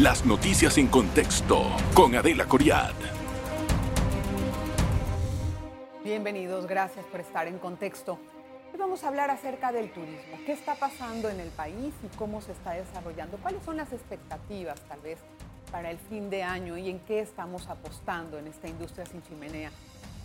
Las noticias en contexto con Adela Coriad. Bienvenidos, gracias por estar en contexto. Hoy vamos a hablar acerca del turismo. ¿Qué está pasando en el país y cómo se está desarrollando? ¿Cuáles son las expectativas tal vez para el fin de año y en qué estamos apostando en esta industria sin chimenea?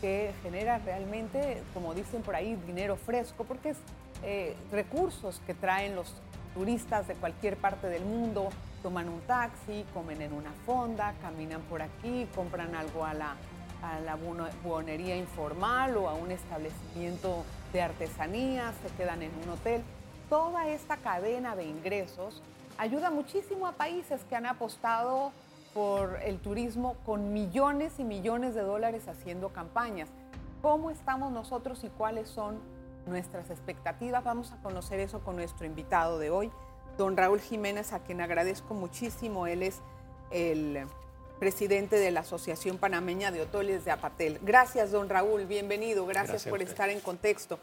que genera realmente, como dicen por ahí, dinero fresco, porque es eh, recursos que traen los turistas de cualquier parte del mundo, toman un taxi, comen en una fonda, caminan por aquí, compran algo a la, a la buonería informal o a un establecimiento de artesanía, se quedan en un hotel. Toda esta cadena de ingresos ayuda muchísimo a países que han apostado por el turismo con millones y millones de dólares haciendo campañas. ¿Cómo estamos nosotros y cuáles son nuestras expectativas? Vamos a conocer eso con nuestro invitado de hoy, don Raúl Jiménez, a quien agradezco muchísimo. Él es el presidente de la Asociación Panameña de Hoteles de Apatel. Gracias, don Raúl, bienvenido, gracias, por estar en contexto.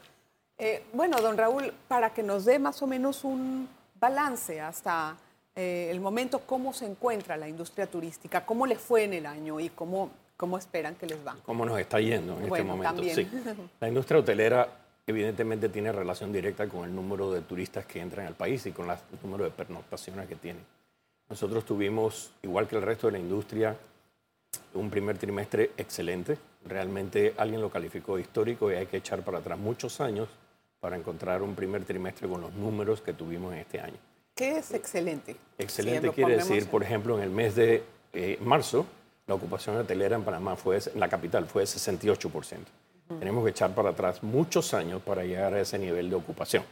Eh, bueno, don Raúl, para que nos dé más o menos un balance hasta eh, el momento, cómo se encuentra la industria turística, cómo le fue en el año y cómo, cómo esperan que les va. ¿Cómo nos está yendo en este momento? Sí. La industria hotelera evidentemente tiene relación directa con el número de turistas que entran al país y con el número de pernoctaciones que tienen. Nosotros tuvimos, igual que el resto de la industria, un primer trimestre excelente. Realmente alguien lo calificó de histórico y hay que echar para atrás muchos años para encontrar un primer trimestre con los números que tuvimos en este año. ¿Qué es excelente? Excelente quiere decir, por ejemplo, en el mes de eh, marzo, la ocupación hotelera en Panamá fue, en la capital fue de 68%. Tenemos que echar para atrás muchos años para llegar a ese nivel de ocupación.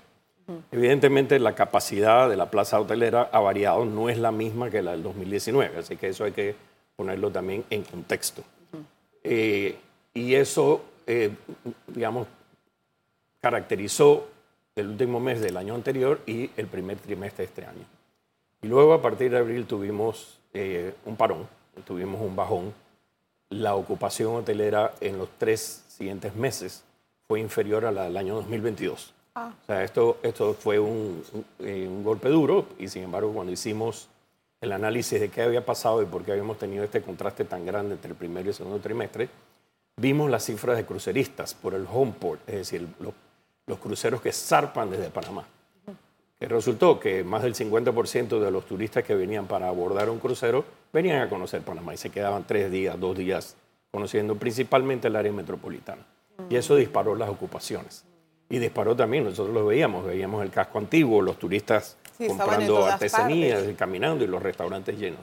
Evidentemente, la capacidad de la plaza hotelera ha variado, no es la misma que la del 2019, así que eso hay que ponerlo también en contexto. Eh, y eso, eh, digamos, caracterizó el último mes del año anterior y el primer trimestre de este año. Y luego a partir de abril tuvimos eh, un parón, tuvimos un bajón. La ocupación hotelera en los tres siguientes meses fue inferior a la del año 2022. Ah. O sea, esto, esto fue un, eh, un, golpe duro y sin embargo cuando hicimos el análisis de qué había pasado y por qué habíamos tenido este contraste tan grande entre el primer y el segundo trimestre, vimos las cifras de cruceristas por el homeport, es decir, los los cruceros que zarpan desde Panamá. Que resultó que más del 50% de los turistas que venían para abordar un crucero venían a conocer Panamá y se quedaban tres días, dos días conociendo principalmente el área metropolitana. Y eso disparó las ocupaciones. Y disparó también, nosotros lo veíamos, veíamos el casco antiguo, los turistas comprando artesanías, caminando y los restaurantes llenos.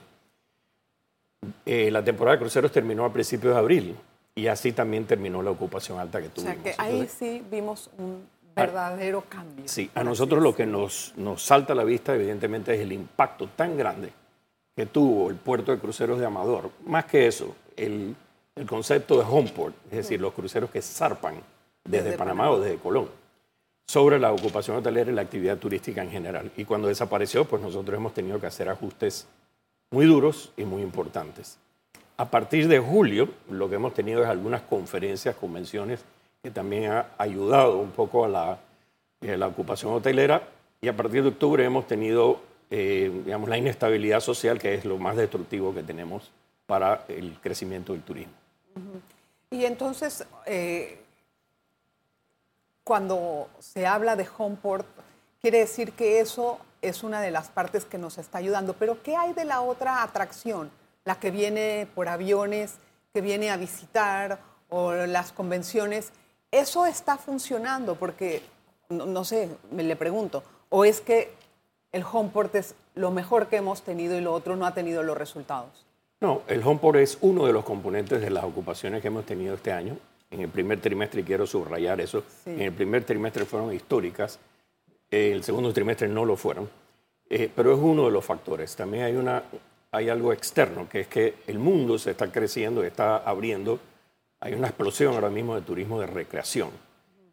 Eh, la temporada de cruceros terminó a principios de abril y así también terminó la ocupación alta que tuvimos. O sea que ahí sí vimos un verdadero cambio. Sí, a nosotros lo que nos, nos salta a la vista evidentemente es el impacto tan grande que tuvo el puerto de cruceros de Amador. Más que eso, el, el concepto de homeport, es decir, los cruceros que zarpan desde, Panamá, o desde Colón, sobre la ocupación hotelera y la actividad turística en general. Y cuando desapareció, pues nosotros hemos tenido que hacer ajustes muy duros y muy importantes. A partir de julio, lo que hemos tenido es algunas conferencias, convenciones que también ha ayudado un poco a la, eh, la ocupación hotelera. Y a partir de octubre hemos tenido, eh, digamos, la inestabilidad social, que es lo más destructivo que tenemos para el crecimiento del turismo. Y entonces, eh, cuando se habla de Homeport, quiere decir que eso es una de las partes que nos está ayudando. Pero ¿qué hay de la otra atracción? La que viene por aviones, que viene a visitar, o las convenciones eso está funcionando porque, no, sé, me le pregunto, o es que el homeport es lo mejor que hemos tenido y lo otro no ha tenido los resultados. No, el homeport es uno de los componentes de las ocupaciones que hemos tenido este año. En el primer trimestre, y quiero subrayar eso, en el primer trimestre fueron históricas, el segundo trimestre no lo fueron, eh, pero es uno de los factores. También hay, una, hay algo externo, que es que el mundo se está creciendo, está abriendo hay una explosión ahora mismo de turismo de recreación.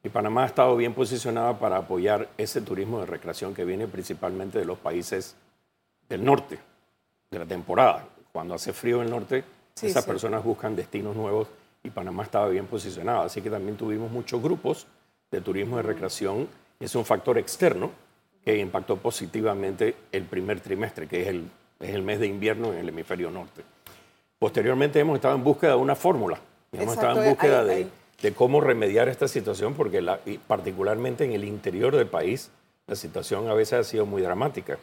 Y Panamá ha estado bien posicionada para apoyar ese turismo de recreación que viene principalmente de los países del norte, de la temporada. Cuando hace frío en el norte, esas personas buscan destinos nuevos y Panamá estaba bien posicionado. Así que también tuvimos muchos grupos de turismo de recreación. Es un factor externo que impactó positivamente el primer trimestre, que es el es el mes de invierno en el hemisferio norte. Posteriormente hemos estado en búsqueda de una fórmula, hemos estado en búsqueda de, cómo remediar esta situación, porque particularmente en el interior del país la situación a veces ha sido muy dramática.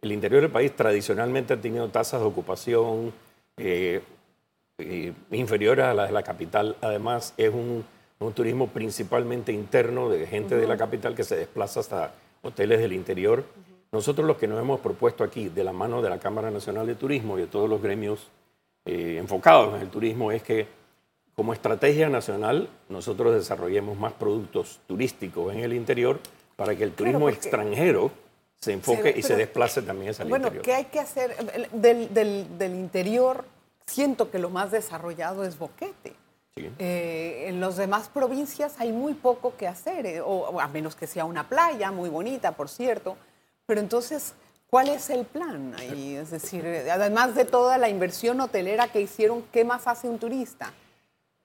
El interior del país tradicionalmente ha tenido tasas de ocupación eh, eh, inferiores a las de la capital. Además, es un, turismo principalmente interno de gente de la capital que se desplaza hasta hoteles del interior. Nosotros lo que nos hemos propuesto aquí, de la mano de la Cámara Nacional de Turismo y de todos los gremios eh, enfocados en el turismo, es que como estrategia nacional nosotros desarrollemos más productos turísticos en el interior para que el turismo extranjero se enfoque y se desplace también hacia el bueno, interior. Bueno, ¿qué hay que hacer? Del, del, del, interior, siento que lo más desarrollado es Boquete. Eh, en las demás provincias hay muy poco que hacer, eh, o, a menos que sea una playa muy bonita, por cierto. Pero entonces, ¿cuál es el plan ahí? Es decir, eh, además de toda la inversión hotelera que hicieron, ¿qué más hace un turista?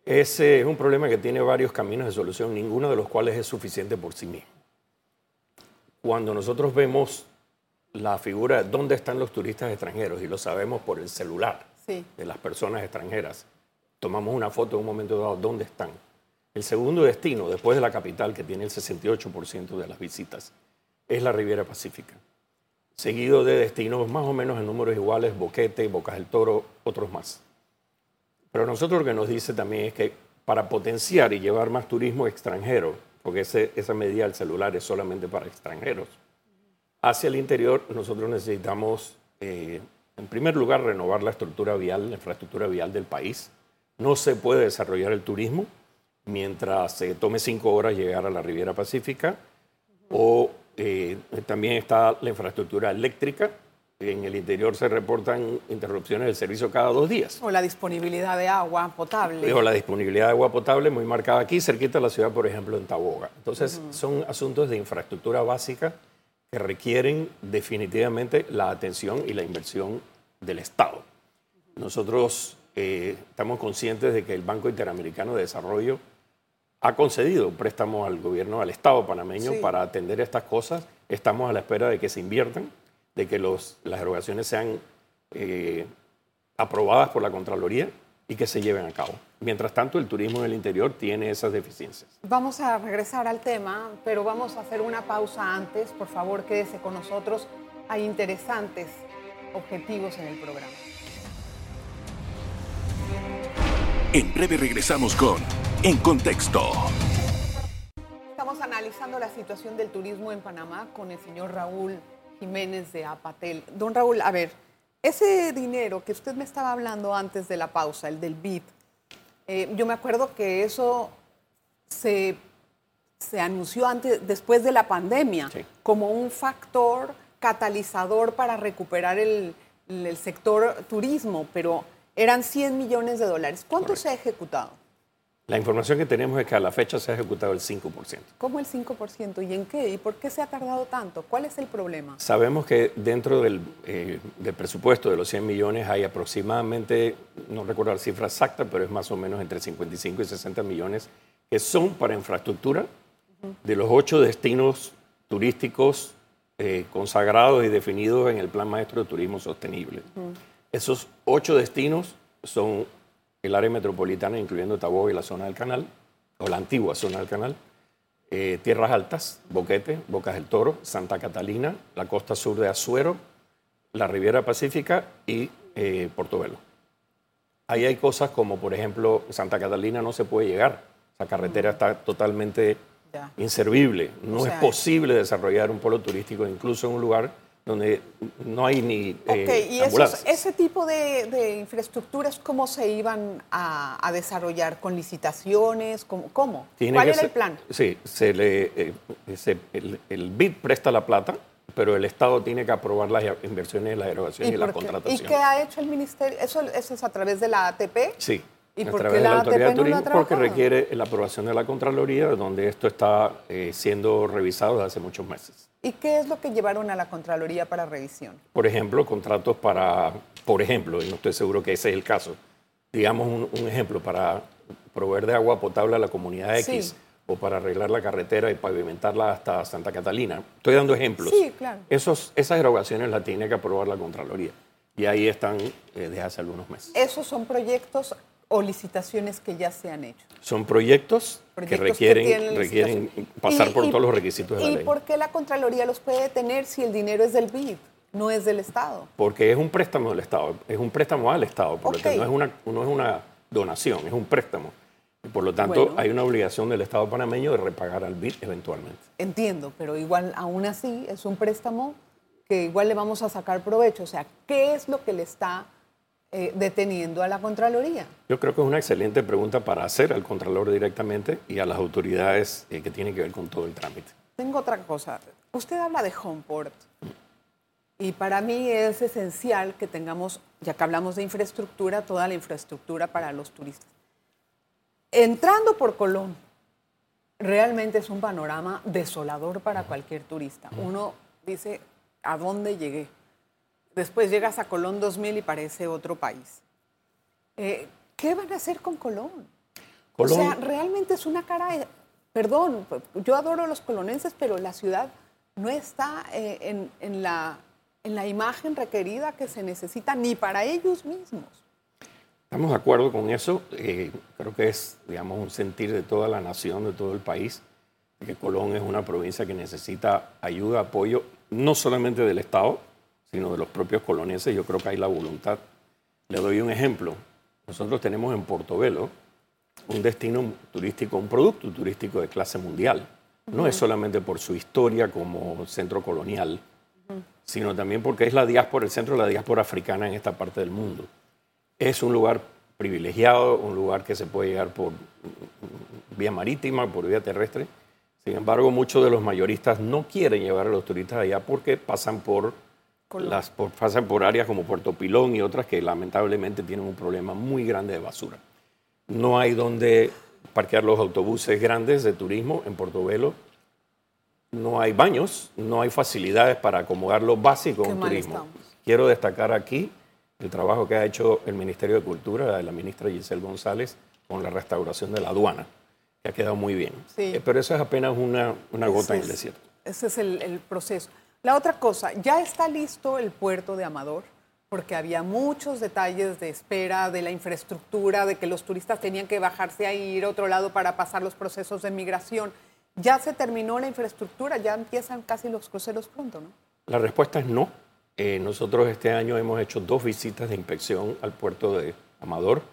Ese es un problema que tiene varios caminos de solución, ninguno de los cuales es suficiente por sí mismo. Cuando nosotros vemos la figura de dónde están los turistas extranjeros y lo sabemos por el celular de las personas extranjeras, tomamos una foto en un momento dado, ¿dónde están? El segundo destino, después de la capital, que tiene el 68% de las visitas, es la Riviera Pacífica. Seguido de destinos más o menos en números iguales, Boquete, Bocas del Toro, otros más. Pero nosotros lo que nos dice también es que para potenciar y llevar más turismo extranjero, porque esa medida del celular es solamente para extranjeros, hacia el interior nosotros necesitamos, eh, en primer lugar, renovar la estructura vial, la infraestructura vial del país. No se puede desarrollar el turismo mientras se tome cinco horas llegar a la Riviera Pacífica o eh, también está la infraestructura eléctrica. En el interior se reportan interrupciones del servicio cada dos días. O la disponibilidad de agua potable. O la disponibilidad de agua potable muy marcada aquí, cerquita de la ciudad, por ejemplo, en Taboga. Entonces, son asuntos de infraestructura básica que requieren definitivamente la atención y la inversión del Estado. Nosotros eh, estamos conscientes de que el Banco Interamericano de Desarrollo ha concedido préstamos al gobierno, al Estado panameño para atender estas cosas. Estamos a la espera de que se inviertan, de que los, las erogaciones sean eh, aprobadas por la Contraloría y que se lleven a cabo. Mientras tanto, el turismo en el interior tiene esas deficiencias. Vamos a regresar al tema, pero vamos a hacer una pausa antes. Por favor, quédese con nosotros. Hay interesantes objetivos en el programa. En breve regresamos con en contexto. Estamos analizando la situación del turismo en Panamá con el señor Raúl Jiménez de Apatel. Don Raúl, a ver, ese dinero que usted me estaba hablando antes de la pausa, el del BID, eh, yo me acuerdo que eso se, se anunció antes, después de la pandemia como un factor catalizador para recuperar el, el sector turismo, pero eran 100 millones de dólares. ¿Cuánto se ha ejecutado? La información que tenemos es que a la fecha se ha ejecutado el 5%. ¿Cómo el 5%? ¿Y en qué? ¿Y por qué se ha tardado tanto? ¿Cuál es el problema? Sabemos que dentro del, eh, presupuesto de los 100 millones hay aproximadamente, no recuerdo la cifra exacta, pero es más o menos entre 55 y 60 millones que son para infraestructura de los ocho destinos turísticos eh, consagrados y definidos en el Plan Maestro de Turismo Sostenible. Esos ocho destinos son el área metropolitana, incluyendo Tabó y la zona del canal, o la antigua zona del canal, eh, Tierras Altas, Boquete, Bocas del Toro, Santa Catalina, la costa sur de Azuero, la Riviera Pacífica y eh, Portobelo. Ahí hay cosas como, por ejemplo, Santa Catalina no se puede llegar, la carretera está totalmente inservible, no es posible desarrollar un polo turístico incluso en un lugar donde no hay ni eh, ¿y ese tipo de, infraestructuras cómo se iban a, desarrollar? ¿Con licitaciones? ¿Cómo? ¿Cuál era el plan? Sí, se le, eh, el, el, BID presta la plata, pero el Estado tiene que aprobar las inversiones, las erogaciones y, la contratación. ¿Y qué ha hecho el Ministerio? ¿Eso, ¿Eso es a través de la ATP? Sí. ¿Y a través de la, Autoridad de Turismo, porque requiere la aprobación de la Contraloría, donde esto está eh, siendo revisado desde hace muchos meses. ¿Y qué es lo que llevaron a la Contraloría para revisión? Por ejemplo, contratos para, por ejemplo, y no estoy seguro que ese es el caso, digamos un, ejemplo, para proveer de agua potable a la comunidad X o para arreglar la carretera y pavimentarla hasta Santa Catalina. Estoy dando ejemplos. Sí, claro. Esos, esas erogaciones las tiene que aprobar la Contraloría. Y ahí están eh, desde hace algunos meses. ¿Esos son proyectos o licitaciones que ya se han hecho? Son proyectos, que requieren, requieren pasar por todos los requisitos de la ley. ¿Y por qué la Contraloría los puede detener si el dinero es del BID, no es del Estado? Porque es un préstamo del Estado, es un préstamo al Estado, por lo no es, una, no es una donación, es un préstamo. Y por lo tanto, hay una obligación del Estado panameño de repagar al BID eventualmente. Entiendo, pero igual, aún así, es un préstamo que igual le vamos a sacar provecho. O sea, ¿qué es lo que le está eh, deteniendo a la Contraloría? Yo creo que es una excelente pregunta para hacer al Contralor directamente y a las autoridades eh, que tienen que ver con todo el trámite. Tengo otra cosa. Usted habla de Homeport y para mí es esencial que tengamos, ya que hablamos de infraestructura, toda la infraestructura para los turistas. Entrando por Colón, realmente es un panorama desolador para cualquier turista. Uno dice, ¿a dónde llegué? Después llegas a Colón 2000 y parece otro país. Eh, ¿Qué van a hacer con Colón? O sea, realmente es una cara, perdón, yo adoro a los colonenses, pero la ciudad no está eh, en, la, en la imagen requerida que se necesita ni para ellos mismos. Estamos de acuerdo con eso. Eh, creo que es, digamos, un sentir de toda la nación, de todo el país, que Colón es una provincia que necesita ayuda, apoyo, no solamente del Estado, sino de los propios colonienses. Yo creo que hay la voluntad. Le doy un ejemplo. Nosotros tenemos en Portobelo un destino turístico, un producto turístico de clase mundial. No es solamente por su historia como centro colonial, sino también porque es la diáspora, el centro de la diáspora africana en esta parte del mundo. Es un lugar privilegiado, un lugar que se puede llegar por vía marítima, por vía terrestre. Sin embargo, muchos de los mayoristas no quieren llevar a los turistas allá porque pasan por las, pasan por áreas como Puerto Pilón y otras que lamentablemente tienen un problema muy grande de basura. No hay donde parquear los autobuses grandes de turismo en Portobelo. No hay baños, no hay facilidades para acomodar lo básico en turismo. Quiero destacar aquí el trabajo que ha hecho el Ministerio de Cultura, de la ministra Giselle González, con la restauración de la aduana, que ha quedado muy bien. Eh, pero eso es apenas una, una gota en el desierto. Ese es el, el proceso. La otra cosa, ya está listo el puerto de Amador, porque había muchos detalles de espera, de la infraestructura, de que los turistas tenían que bajarse a ir a otro lado para pasar los procesos de migración. Ya se terminó la infraestructura, ya empiezan casi los cruceros pronto, ¿no? La respuesta es no. Eh, nosotros este año hemos hecho dos visitas de inspección al puerto de Amador.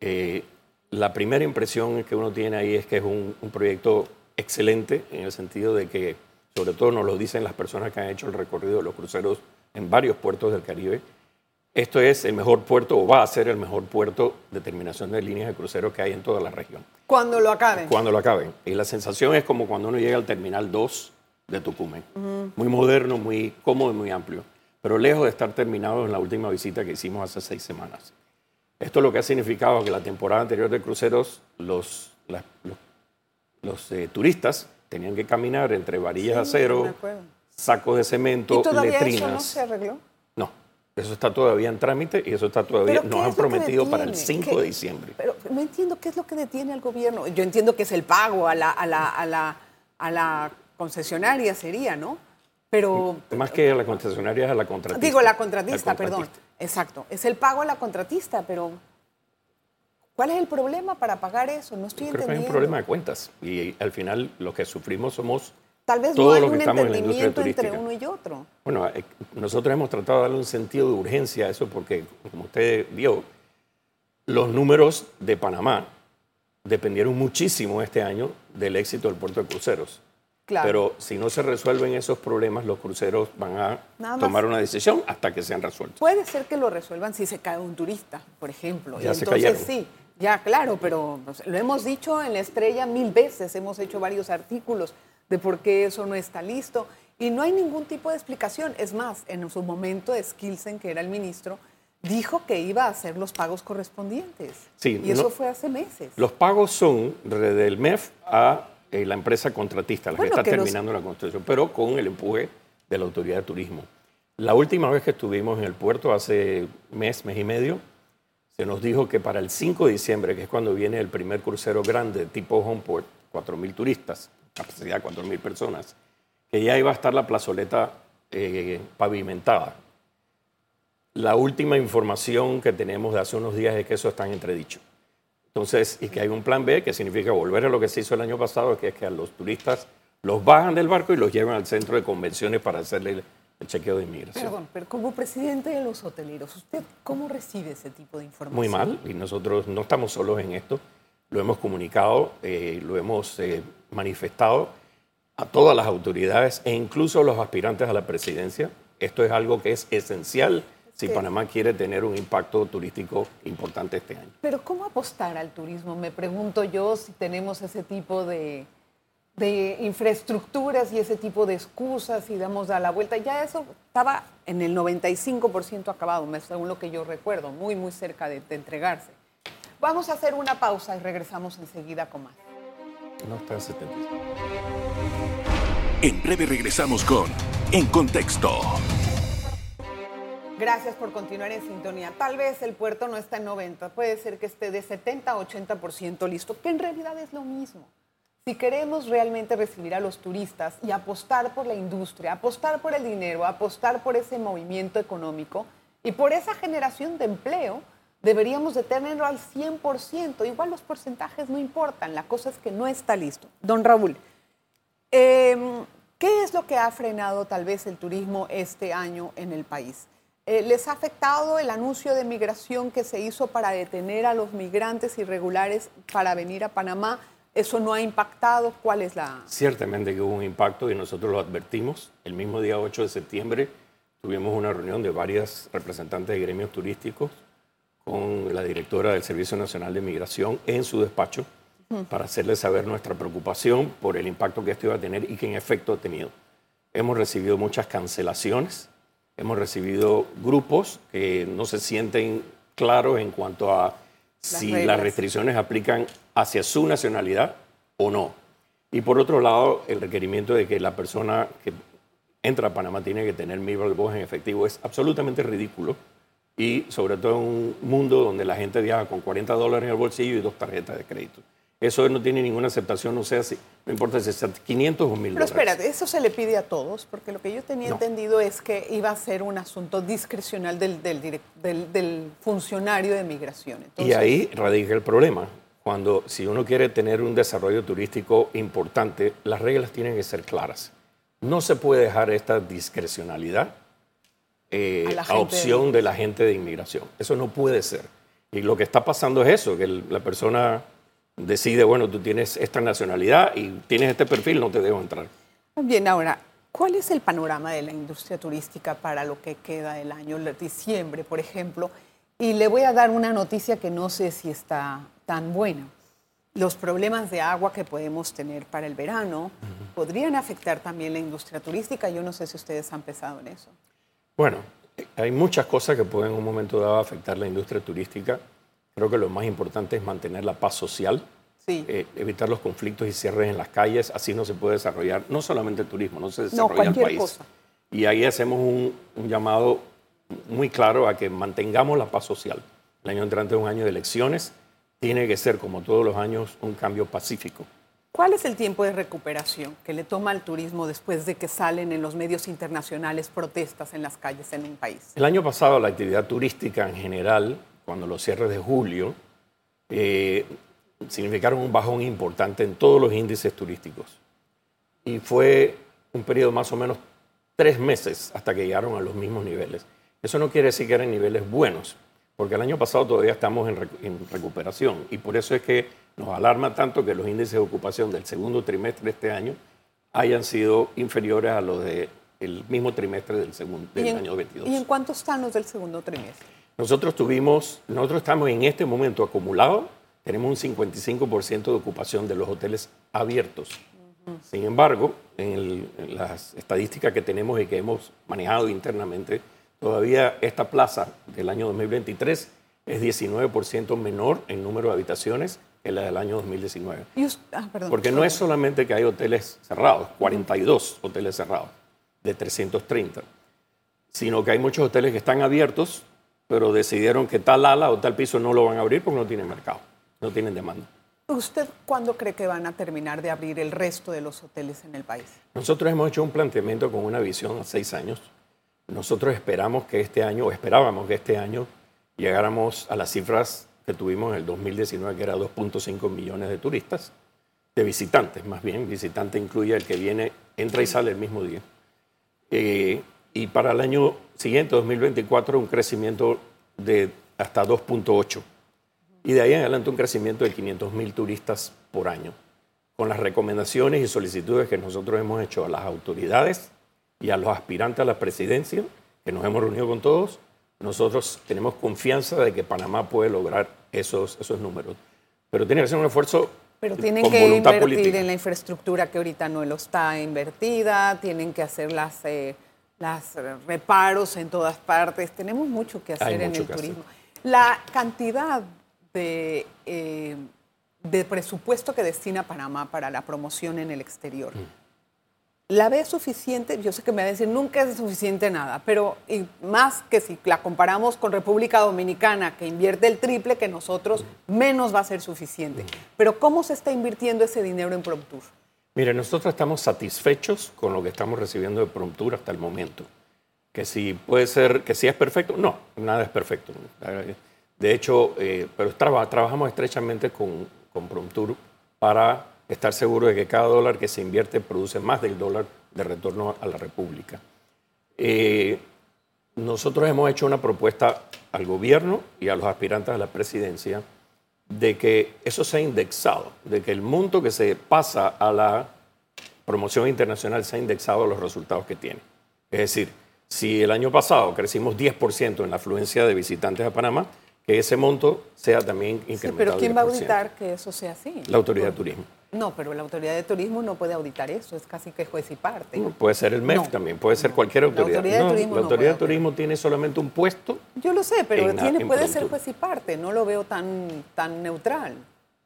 Eh, la primera impresión que uno tiene ahí es que es un proyecto excelente en el sentido de que sobre todo nos lo dicen las personas que han hecho el recorrido de los cruceros en varios puertos del Caribe. Esto es el mejor puerto o va a ser el mejor puerto de terminación de líneas de cruceros que hay en toda la región. Cuando lo acaben. Cuando lo acaben. Y la sensación es como cuando uno llega al Terminal 2 de Tucumán. Muy moderno, muy cómodo y muy amplio. Pero lejos de estar terminado en la última visita que hicimos hace seis semanas. Esto lo que ha significado que la temporada anterior de cruceros, los, los, eh, turistas tenían que caminar entre varillas de acero, sacos de cemento, ¿Y todavía letrinas. Eso no se arregló? No, eso está todavía en trámite y eso está todavía, nos han prometido para el 5 de diciembre. Pero no entiendo qué es lo que detiene al gobierno. Yo entiendo que es el pago a la, a la, a la, a la concesionaria, sería, ¿no? Pero... Más que a la concesionaria, es a la contratista. Digo, la contratista, perdón. Exacto. Es el pago a la contratista, pero ¿Cuál es el problema para pagar eso? No estoy entendiendo. Creo que hay un problema de cuentas y al final lo que sufrimos somos Tal vez no los que estamos en entre uno y otro. Bueno, eh, nosotros hemos tratado de darle un sentido de urgencia a eso porque, como usted vio, los números de Panamá dependieron muchísimo este año del éxito del puerto de cruceros. Claro. Pero si no se resuelven esos problemas, los cruceros van a tomar una decisión hasta que sean resueltos. Puede ser que lo resuelvan si se cae un turista, por ejemplo. Ya y entonces sí, ya, claro, pero lo hemos dicho en la estrella mil veces, hemos hecho varios artículos de por qué eso no está listo y no hay ningún tipo de explicación. Es más, en su momento Skilsen, que era el ministro, dijo que iba a hacer los pagos correspondientes. Sí, y eso fue hace meses. Los pagos son del MEF a eh, la empresa contratista, la que está terminando la construcción, pero con el empuje de la Autoridad de Turismo. La última vez que estuvimos en el puerto, hace mes, mes y medio, se nos dijo que para el 5 de diciembre, que es cuando viene el primer crucero grande tipo Homeport, 4.000 turistas, capacidad de 4.000 personas, que ya iba a estar la plazoleta eh, pavimentada. La última información que tenemos de hace unos días es que eso está en entredicho. Entonces, y que hay un plan B que significa volver a lo que se hizo el año pasado, que es que a los turistas los bajan del barco y los llevan al centro de convenciones para hacerle el chequeo de inmigración. Perdón, pero como presidente de los hoteleros, ¿usted cómo recibe ese tipo de información? Muy mal, y nosotros no estamos solos en esto. Lo hemos comunicado, eh, lo hemos eh, manifestado a todas las autoridades e incluso a los aspirantes a la presidencia. Esto es algo que es esencial si Panamá quiere tener un impacto turístico importante este año. Pero ¿cómo apostar al turismo? Me pregunto yo si tenemos ese tipo de, infraestructuras y ese tipo de excusas y damos a la vuelta. Ya eso estaba en el 95% acabado, según lo que yo recuerdo, muy, muy cerca de, de entregarse. Vamos a hacer una pausa y regresamos enseguida con más. No está en 70. En breve regresamos con En Contexto. Gracias por continuar en sintonía. Tal vez el puerto no está en 90, puede ser que esté de 70 a 80% listo, que en realidad es lo mismo. Si queremos realmente recibir a los turistas y apostar por la industria, apostar por el dinero, apostar por ese movimiento económico y por esa generación de empleo, deberíamos de tenerlo al 100%. Igual los porcentajes no importan, la cosa es que no está listo. Don Raúl, em, ¿qué es lo que ha frenado tal vez el turismo este año en el país? Eh, ¿Les ha afectado el anuncio de migración que se hizo para detener a los migrantes irregulares para venir a Panamá? ¿Eso no ha impactado? ¿Cuál es la...? Ciertamente que hubo un impacto y nosotros lo advertimos. El mismo día 8 de septiembre tuvimos una reunión de varias representantes de gremios turísticos con la directora del Servicio Nacional de Migración en su despacho para hacerles saber nuestra preocupación por el impacto que esto iba a tener y que en efecto ha tenido. Hemos recibido muchas cancelaciones Hemos recibido grupos que no se sienten claros en cuanto a si las restricciones aplican hacia su nacionalidad o no. Y por otro lado, el requerimiento de que la persona que entra a Panamá tiene que tener de voz en efectivo es absolutamente ridículo. Y sobre todo en un mundo donde la gente viaja con 40 dólares en el bolsillo y dos tarjetas de crédito. Eso no tiene ninguna aceptación, no sea si, no importa si es 500 o 1000 Pero espérate, eso se le pide a todos, porque lo que yo tenía entendido es que iba a ser un asunto discrecional del, del, funcionario de migración. Y ahí radica el problema. Cuando, si uno quiere tener un desarrollo turístico importante, las reglas tienen que ser claras. No se puede dejar esta discrecionalidad eh, a, opción de... de la gente de inmigración. Eso no puede ser. Y lo que está pasando es eso, que la persona decide, bueno, tú tienes esta nacionalidad y tienes este perfil, no te debo entrar. Bien, ahora, ¿cuál es el panorama de la industria turística para lo que queda del año, diciembre, por ejemplo? Y le voy a dar una noticia que no sé si está tan buena. Los problemas de agua que podemos tener para el verano podrían afectar también la industria turística. Yo no sé si ustedes han pensado en eso. Bueno, hay muchas cosas que pueden en un momento dado afectar la industria turística. Creo que lo más importante es mantener la paz social, eh, evitar los conflictos y cierres en las calles. Así no se puede desarrollar no solamente el turismo, no se desarrolla el país. Y ahí hacemos un, llamado muy claro a que mantengamos la paz social. El año entrante es un año de elecciones. Tiene que ser, como todos los años, un cambio pacífico. ¿Cuál es el tiempo de recuperación que le toma al turismo después de que salen en los medios internacionales protestas en las calles en un país? El año pasado la actividad turística en general cuando los cierres de julio eh, significaron un bajón importante en todos los índices turísticos. Y fue un periodo más o menos tres meses hasta que llegaron a los mismos niveles. Eso no quiere decir que eran niveles buenos, porque el año pasado todavía estamos en, recuperación y por eso es que nos alarma tanto que los índices de ocupación del segundo trimestre de este año hayan sido inferiores a los del mismo trimestre del, segundo, del año 22. ¿Y en cuánto están los del segundo trimestre? Nosotros tuvimos, nosotros estamos en este momento acumulados, tenemos un 55% de ocupación de los hoteles abiertos. Sin embargo, en, las estadísticas que tenemos y que hemos manejado internamente, todavía esta plaza del año 2023 es 19% menor en número de habitaciones que la del año 2019. Ah, Porque no es solamente que hay hoteles cerrados, 42 hoteles cerrados de 330, sino que hay muchos hoteles que están abiertos pero decidieron que tal ala o tal piso no lo van a abrir porque no tienen mercado, no tienen demanda. ¿Usted cuándo cree que van a terminar de abrir el resto de los hoteles en el país? Nosotros hemos hecho un planteamiento con una visión a seis años nosotros esperamos que este año, o esperábamos que este año, llegáramos a las cifras que tuvimos en el 2019, que era 2.5 millones de turistas, de visitantes más bien. Visitante incluye el que viene, entra y sale el mismo día. Eh, y para el año siguiente, 2024, un crecimiento de hasta 2.8. Y de ahí en adelante un crecimiento de 500 mil turistas por año. Con las recomendaciones y solicitudes que nosotros hemos hecho a las autoridades y a los aspirantes a la presidencia, que nos hemos reunido con todos, nosotros tenemos confianza de que Panamá puede lograr esos, esos números. Pero tiene que ser un esfuerzo pero tienen que invertir en la infraestructura que ahorita no lo está invertida, tienen que hacer las, eh, las reparos en todas partes. Tenemos mucho que hacer en el turismo. La cantidad de, eh, de presupuesto que destina Panamá para la promoción en el exterior. Mm. ¿La ve suficiente? Yo sé que me va a decir, nunca es suficiente nada, pero más que si la comparamos con República Dominicana, que invierte el triple que nosotros, menos va a ser suficiente. Pero ¿cómo se está invirtiendo ese dinero en Promptur? Mire, nosotros estamos satisfechos con lo que estamos recibiendo de Promptur hasta el momento. Que si puede ser, que si es perfecto, no, nada es perfecto. De hecho, eh, pero trabajamos estrechamente con, con Promptur para estar seguro de que cada dólar que se invierte produce más del dólar de retorno a la República. Eh, nosotros hemos hecho una propuesta al gobierno y a los aspirantes a la presidencia de que eso sea indexado, de que el monto que se pasa a la promoción internacional sea indexado a los resultados que tiene. Es decir, si el año pasado crecimos 10% en la afluencia de visitantes a Panamá, que ese monto sea también incrementado. Sí, pero ¿quién va a auditar que eso sea así? La autoridad de turismo. No, pero la autoridad de turismo no puede auditar eso, es casi que juez y parte. puede ser el MEF también, puede ser cualquier autoridad. La autoridad de turismo, la autoridad de turismo tiene solamente un puesto. Yo lo sé, pero tiene, puede ser juez y parte, no lo veo tan, tan neutral.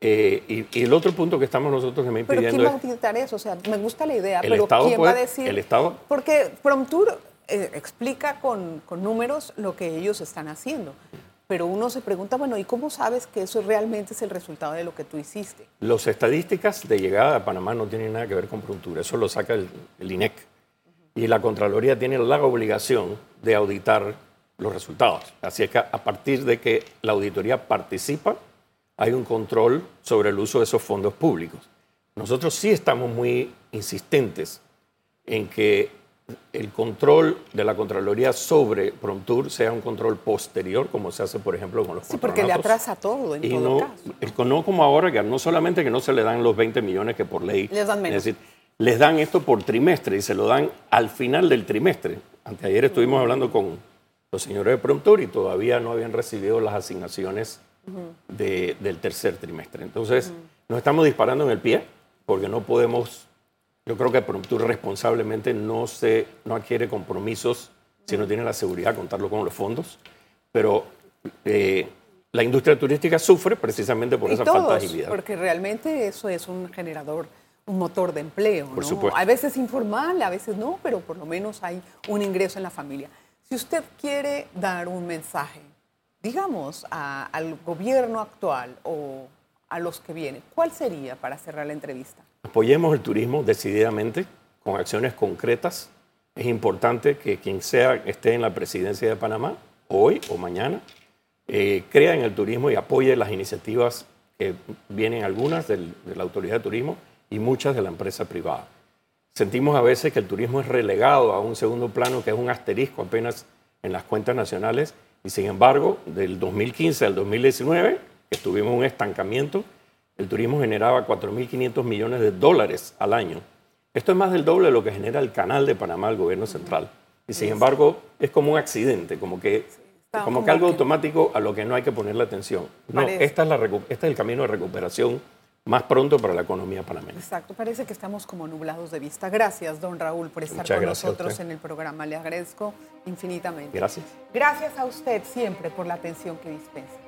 Eh, y, el otro punto que estamos nosotros también ¿Pero pidiendo ¿quién va a auditar eso? O sea, me gusta la idea, pero ¿quién va a decir? El Estado. Porque Promtour eh, explica con, con números lo que ellos están haciendo pero uno se pregunta, bueno, ¿y cómo sabes que eso realmente es el resultado de lo que tú hiciste? Las estadísticas de llegada a Panamá no tienen nada que ver con Pruntura, eso lo saca el, INEC. Y la Contraloría tiene la obligación de auditar los resultados. Así es que a partir de que la auditoría participa, hay un control sobre el uso de esos fondos públicos. Nosotros sí estamos muy insistentes en que el control de la Contraloría sobre Promptur sea un control posterior, como se hace, por ejemplo, con los Sí, porque le atrasa todo, en y todo no, caso. No como ahora, que no solamente que no se le dan los 20 millones que por ley... Les dan menos. Es decir, les dan esto por trimestre y se lo dan al final del trimestre. Anteayer estuvimos hablando con los señores de Promptur y todavía no habían recibido las asignaciones del tercer trimestre. Entonces, nos estamos disparando en el pie porque no podemos yo creo que Promptur responsablemente no, se, no adquiere compromisos si no tiene la seguridad de contarlo con los fondos, pero eh, la industria turística sufre precisamente por esa falta de agilidad. Porque realmente eso es un generador, un motor de empleo. Por supuesto. A veces informal, a veces no, pero por lo menos hay un ingreso en la familia. Si usted quiere dar un mensaje, digamos, al gobierno actual o a los que vienen, ¿cuál sería para cerrar la entrevista? Apoyemos el turismo decididamente, con acciones concretas. Es importante que quien sea esté en la presidencia de Panamá, hoy o mañana, eh, crea en el turismo y apoye las iniciativas que vienen algunas de la Autoridad de Turismo y muchas de la empresa privada. Sentimos a veces que el turismo es relegado a un segundo plano, que es un asterisco apenas en las cuentas nacionales, y sin embargo, del 2015 al 2019, que tuvimos un estancamiento, el turismo generaba 4.500 millones de dólares al año. Esto es más del doble de lo que genera el canal de Panamá, el gobierno central. Y sin embargo, es como un accidente, como que, como que algo automático a lo que no hay que ponerle atención. No, esta es la, este es el camino de recuperación más pronto para la economía panameña. Exacto, parece que estamos como nublados de vista. Gracias, don Raúl, por estar con nosotros en el programa. Le agradezco infinitamente. Gracias. Gracias a usted siempre por la atención que dispensa.